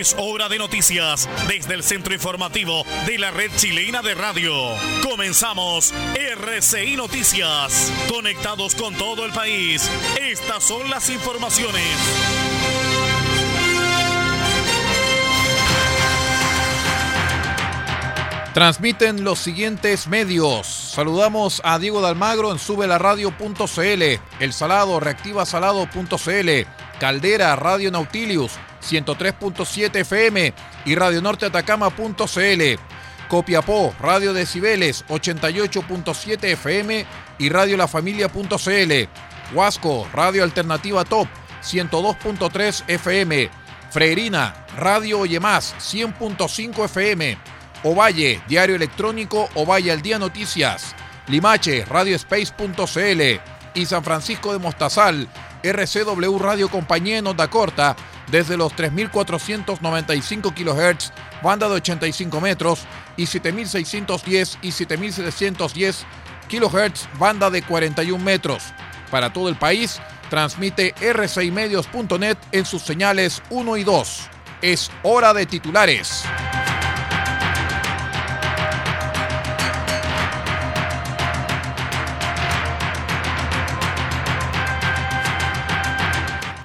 Es hora de noticias desde el centro informativo de la red chilena de radio. Comenzamos RCI Noticias. Conectados con todo el país. Estas son las informaciones. Transmiten los siguientes medios. Saludamos a Diego Dalmagro en subelaradio.cl, El Salado, reactivasalado.cl, Caldera, Radio Nautilius, 103.7 FM y Radio Norte Atacama.cl. Copiapó, Radio Decibeles, 88.7 FM y Radio La Familia.cl. Huasco, Radio Alternativa Top, 102.3 FM. Freirina, Radio Oye Más, 100.5 FM. Ovalle, Diario Electrónico Ovalle al Día Noticias. Limache, Radiospace.cl y San Francisco de Mostazal, RCW Radio Compañía en Onda Corta, desde los 3.495 kHz, banda de 85 metros, y 7.610 y 7.710 kHz, banda de 41 metros. Para todo el país, transmite r6medios.net en sus señales 1 y 2. Es hora de titulares.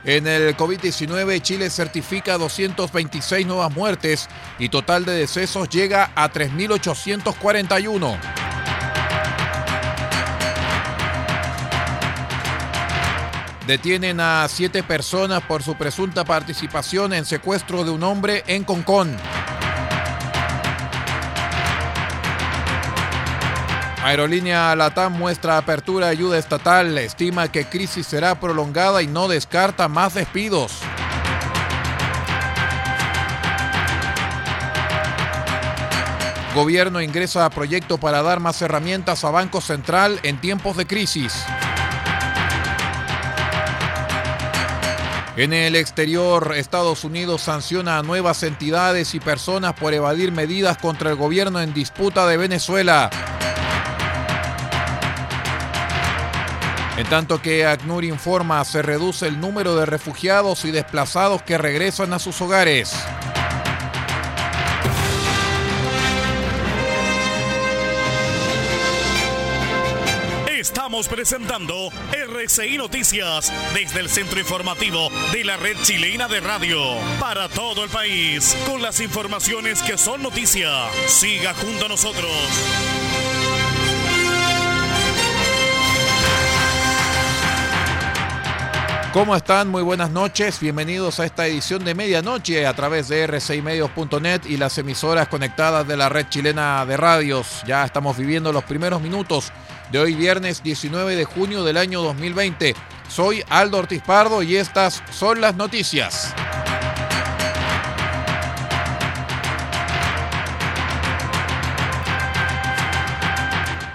En el COVID-19, Chile certifica 226 nuevas muertes y total de decesos llega a 3.841. Detienen a siete personas por su presunta participación en secuestro de un hombre en Concón. Aerolínea Latam muestra apertura ayuda estatal, estima que crisis será prolongada y no descarta más despidos. Gobierno ingresa a proyecto para dar más herramientas a Banco Central en tiempos de crisis. En el exterior, Estados Unidos sanciona a nuevas entidades y personas por evadir medidas contra el gobierno en disputa de Venezuela. En tanto que ACNUR informa, se reduce el número de refugiados y desplazados que regresan a sus hogares. Estamos presentando RCI Noticias desde el centro informativo de la red chilena de radio para todo el país con las informaciones que son noticia. Siga junto a nosotros. ¿Cómo están? Muy buenas noches. Bienvenidos a esta edición de medianoche a través de r6medios.net y las emisoras conectadas de la red chilena de radios. Ya estamos viviendo los primeros minutos de hoy viernes 19 de junio del año 2020. Soy Aldo Ortiz Pardo y estas son las noticias.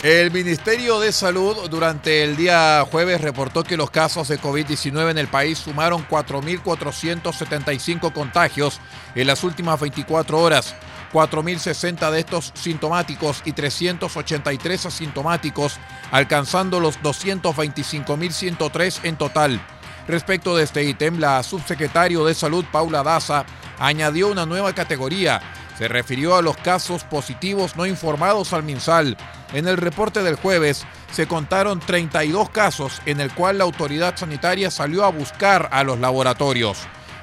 El Ministerio de Salud durante el día jueves reportó que los casos de COVID-19 en el país sumaron 4.475 contagios en las últimas 24 horas. 4.060 de estos sintomáticos y 383 asintomáticos, alcanzando los 225.103 en total. Respecto de este ítem, la subsecretario de Salud, Paula Daza, añadió una nueva categoría. Se refirió a los casos positivos no informados al MinSal. En el reporte del jueves se contaron 32 casos en el cual la autoridad sanitaria salió a buscar a los laboratorios.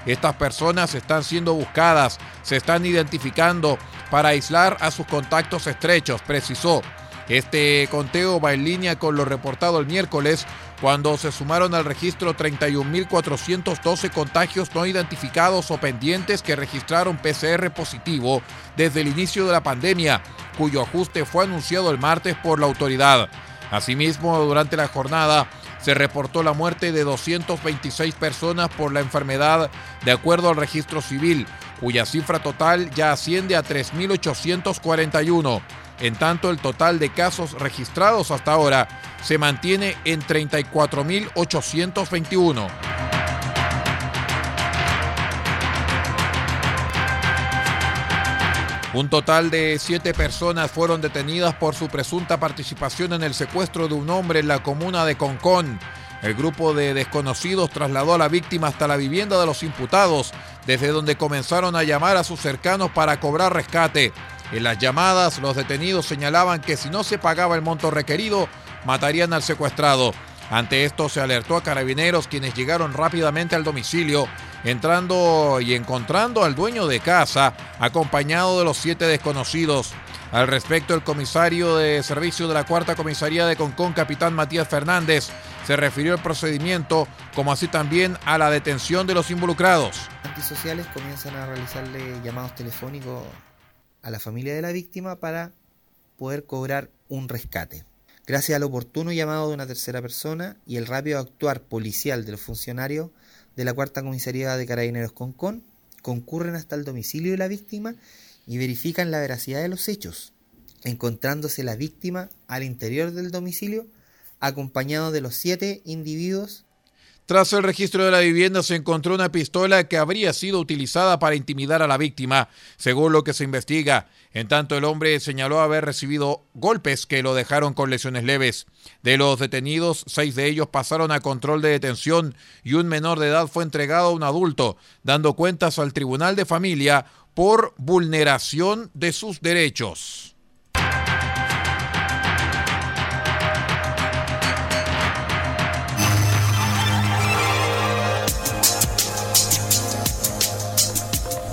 Estas personas están siendo buscadas, se están identificando para aislar a sus contactos estrechos, precisó. Este conteo va en línea con lo reportado el miércoles, cuando se sumaron al registro 31.412 contagios no identificados o pendientes que registraron PCR positivo desde el inicio de la pandemia, cuyo ajuste fue anunciado el martes por la autoridad. Asimismo, durante la jornada se reportó la muerte de 226 personas por la enfermedad de acuerdo al registro civil, cuya cifra total ya asciende a 3.841. En tanto, el total de casos registrados hasta ahora se mantiene en 34.821. Un total de siete personas fueron detenidas por su presunta participación en el secuestro de un hombre en la comuna de Concón. El grupo de desconocidos trasladó a la víctima hasta la vivienda de los imputados, desde donde comenzaron a llamar a sus cercanos para cobrar rescate. En las llamadas, los detenidos señalaban que si no se pagaba el monto requerido, matarían al secuestrado. Ante esto se alertó a carabineros quienes llegaron rápidamente al domicilio, entrando y encontrando al dueño de casa, acompañado de los siete desconocidos. Al respecto, el comisario de servicio de la cuarta comisaría de Concón, capitán Matías Fernández, se refirió al procedimiento, como así también a la detención de los involucrados. Antisociales comienzan a realizarle llamados telefónicos a la familia de la víctima para poder cobrar un rescate. Gracias al oportuno llamado de una tercera persona y el rápido actuar policial de los funcionarios de la cuarta comisaría de Carabineros Concón, concurren hasta el domicilio de la víctima y verifican la veracidad de los hechos, encontrándose la víctima al interior del domicilio acompañado de los siete individuos. Tras el registro de la vivienda se encontró una pistola que habría sido utilizada para intimidar a la víctima, según lo que se investiga. En tanto, el hombre señaló haber recibido golpes que lo dejaron con lesiones leves. De los detenidos, seis de ellos pasaron a control de detención y un menor de edad fue entregado a un adulto, dando cuentas al Tribunal de Familia por vulneración de sus derechos.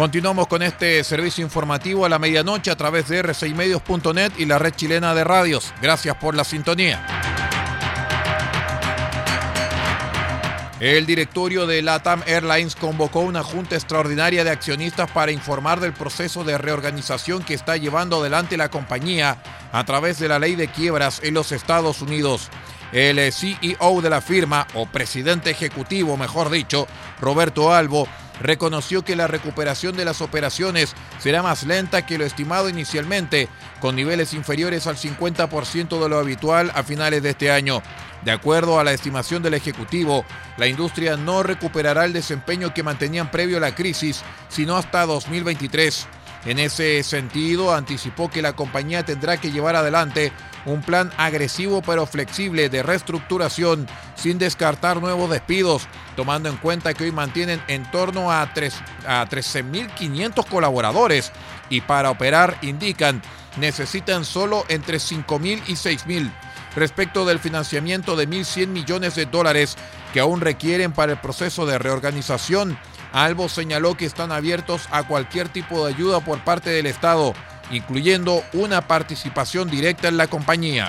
Continuamos con este servicio informativo a la medianoche a través de r6medios.net y la red chilena de radios. Gracias por la sintonía. El directorio de LATAM Airlines convocó una junta extraordinaria de accionistas para informar del proceso de reorganización que está llevando adelante la compañía a través de la ley de quiebras en los Estados Unidos. El CEO de la firma, o presidente ejecutivo, mejor dicho, Roberto Albo, reconoció que la recuperación de las operaciones será más lenta que lo estimado inicialmente, con niveles inferiores al 50% de lo habitual a finales de este año. De acuerdo a la estimación del Ejecutivo, la industria no recuperará el desempeño que mantenían previo a la crisis, sino hasta 2023. En ese sentido, anticipó que la compañía tendrá que llevar adelante un plan agresivo pero flexible de reestructuración sin descartar nuevos despidos, tomando en cuenta que hoy mantienen en torno a, a 13.500 colaboradores y para operar, indican, necesitan solo entre 5.000 y 6.000 respecto del financiamiento de 1.100 millones de dólares que aún requieren para el proceso de reorganización. Albo señaló que están abiertos a cualquier tipo de ayuda por parte del Estado, incluyendo una participación directa en la compañía.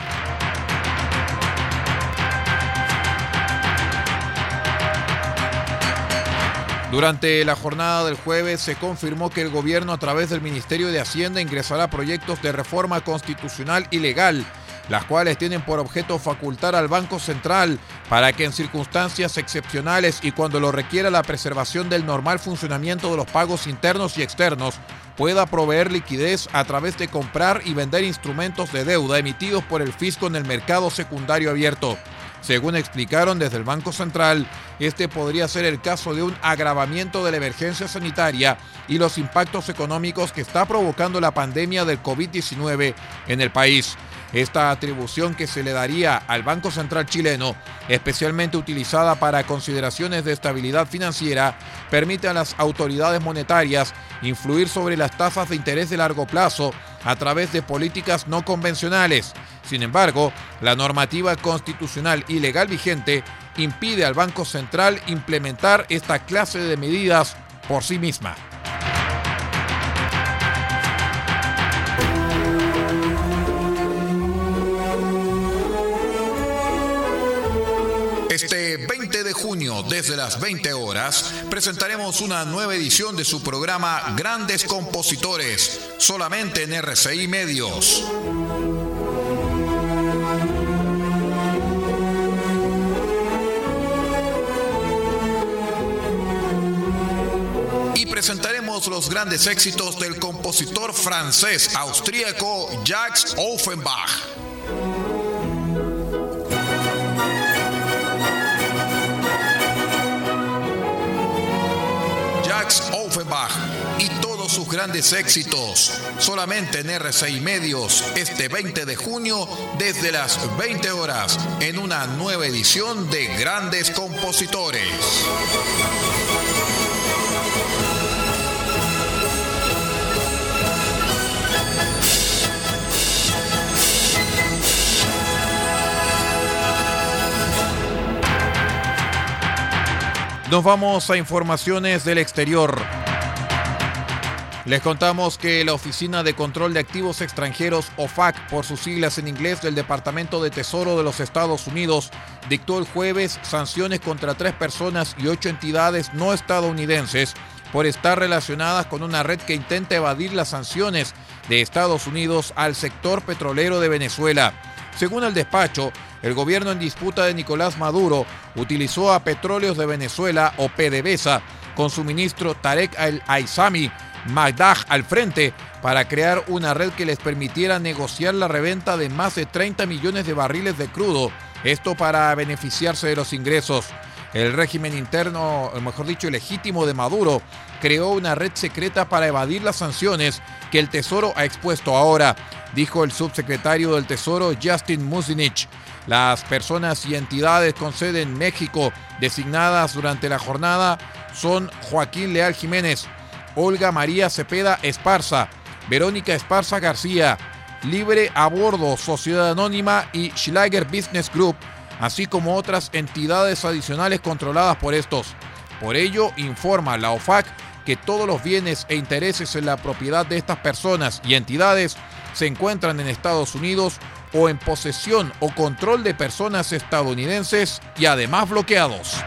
Durante la jornada del jueves se confirmó que el gobierno a través del Ministerio de Hacienda ingresará proyectos de reforma constitucional y legal, las cuales tienen por objeto facultar al Banco Central para que en circunstancias excepcionales y cuando lo requiera la preservación del normal funcionamiento de los pagos internos y externos, pueda proveer liquidez a través de comprar y vender instrumentos de deuda emitidos por el fisco en el mercado secundario abierto. Según explicaron desde el Banco Central, este podría ser el caso de un agravamiento de la emergencia sanitaria y los impactos económicos que está provocando la pandemia del COVID-19 en el país. Esta atribución que se le daría al Banco Central chileno, especialmente utilizada para consideraciones de estabilidad financiera, permite a las autoridades monetarias influir sobre las tasas de interés de largo plazo a través de políticas no convencionales. Sin embargo, la normativa constitucional y legal vigente impide al Banco Central implementar esta clase de medidas por sí misma. Desde las 20 horas, presentaremos una nueva edición de su programa Grandes Compositores, solamente en RCI Medios. Y presentaremos los grandes éxitos del compositor francés austríaco Jacques. Offenbach grandes éxitos. Solamente en R6 Medios este 20 de junio desde las 20 horas en una nueva edición de Grandes Compositores. Nos vamos a informaciones del exterior. Les contamos que la Oficina de Control de Activos Extranjeros, OFAC, por sus siglas en inglés del Departamento de Tesoro de los Estados Unidos, dictó el jueves sanciones contra tres personas y ocho entidades no estadounidenses por estar relacionadas con una red que intenta evadir las sanciones de Estados Unidos al sector petrolero de Venezuela. Según el despacho, el gobierno en disputa de Nicolás Maduro utilizó a Petróleos de Venezuela o PDVSA con su ministro Tarek al-Aizami Magdag al frente para crear una red que les permitiera negociar la reventa de más de 30 millones de barriles de crudo, esto para beneficiarse de los ingresos. El régimen interno, mejor dicho, legítimo de Maduro, creó una red secreta para evadir las sanciones que el Tesoro ha expuesto ahora, dijo el subsecretario del Tesoro Justin Musinich. Las personas y entidades con sede en México designadas durante la jornada son Joaquín Leal Jiménez, Olga María Cepeda Esparza, Verónica Esparza García, Libre a Bordo, Sociedad Anónima y Schlager Business Group, así como otras entidades adicionales controladas por estos. Por ello, informa la OFAC que todos los bienes e intereses en la propiedad de estas personas y entidades se encuentran en Estados Unidos o en posesión o control de personas estadounidenses y además bloqueados.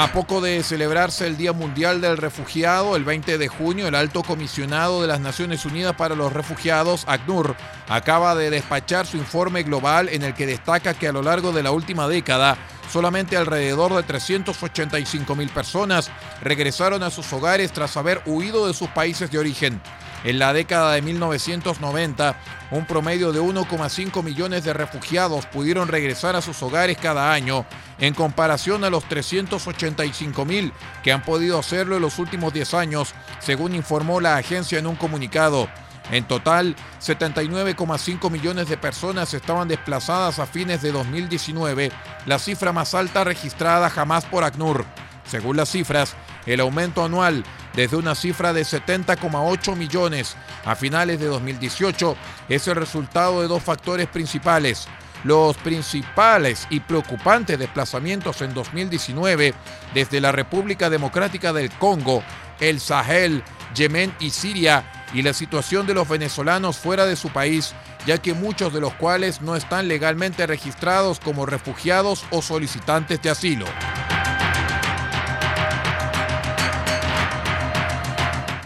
A poco de celebrarse el Día Mundial del Refugiado, el 20 de junio, el alto comisionado de las Naciones Unidas para los Refugiados, ACNUR, acaba de despachar su informe global en el que destaca que a lo largo de la última década, solamente alrededor de 385 mil personas regresaron a sus hogares tras haber huido de sus países de origen. En la década de 1990, un promedio de 1,5 millones de refugiados pudieron regresar a sus hogares cada año, en comparación a los 385 mil que han podido hacerlo en los últimos 10 años, según informó la agencia en un comunicado. En total, 79,5 millones de personas estaban desplazadas a fines de 2019, la cifra más alta registrada jamás por ACNUR. Según las cifras, el aumento anual desde una cifra de 70,8 millones a finales de 2018 es el resultado de dos factores principales. Los principales y preocupantes desplazamientos en 2019 desde la República Democrática del Congo, el Sahel, Yemen y Siria y la situación de los venezolanos fuera de su país, ya que muchos de los cuales no están legalmente registrados como refugiados o solicitantes de asilo.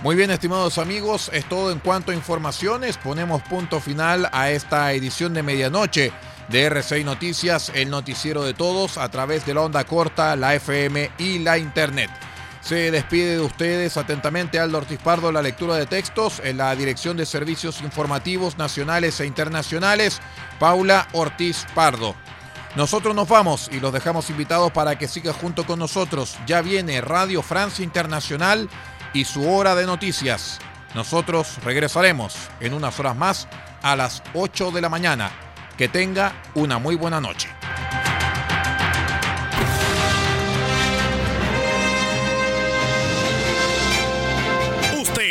Muy bien, estimados amigos, es todo en cuanto a informaciones. Ponemos punto final a esta edición de medianoche de R6 Noticias, el noticiero de todos, a través de la onda corta, la FM y la Internet. Se despide de ustedes atentamente Aldo Ortiz Pardo la lectura de textos en la Dirección de Servicios Informativos Nacionales e Internacionales, Paula Ortiz Pardo. Nosotros nos vamos y los dejamos invitados para que siga junto con nosotros. Ya viene Radio Francia Internacional y su hora de noticias. Nosotros regresaremos en unas horas más a las 8 de la mañana. Que tenga una muy buena noche.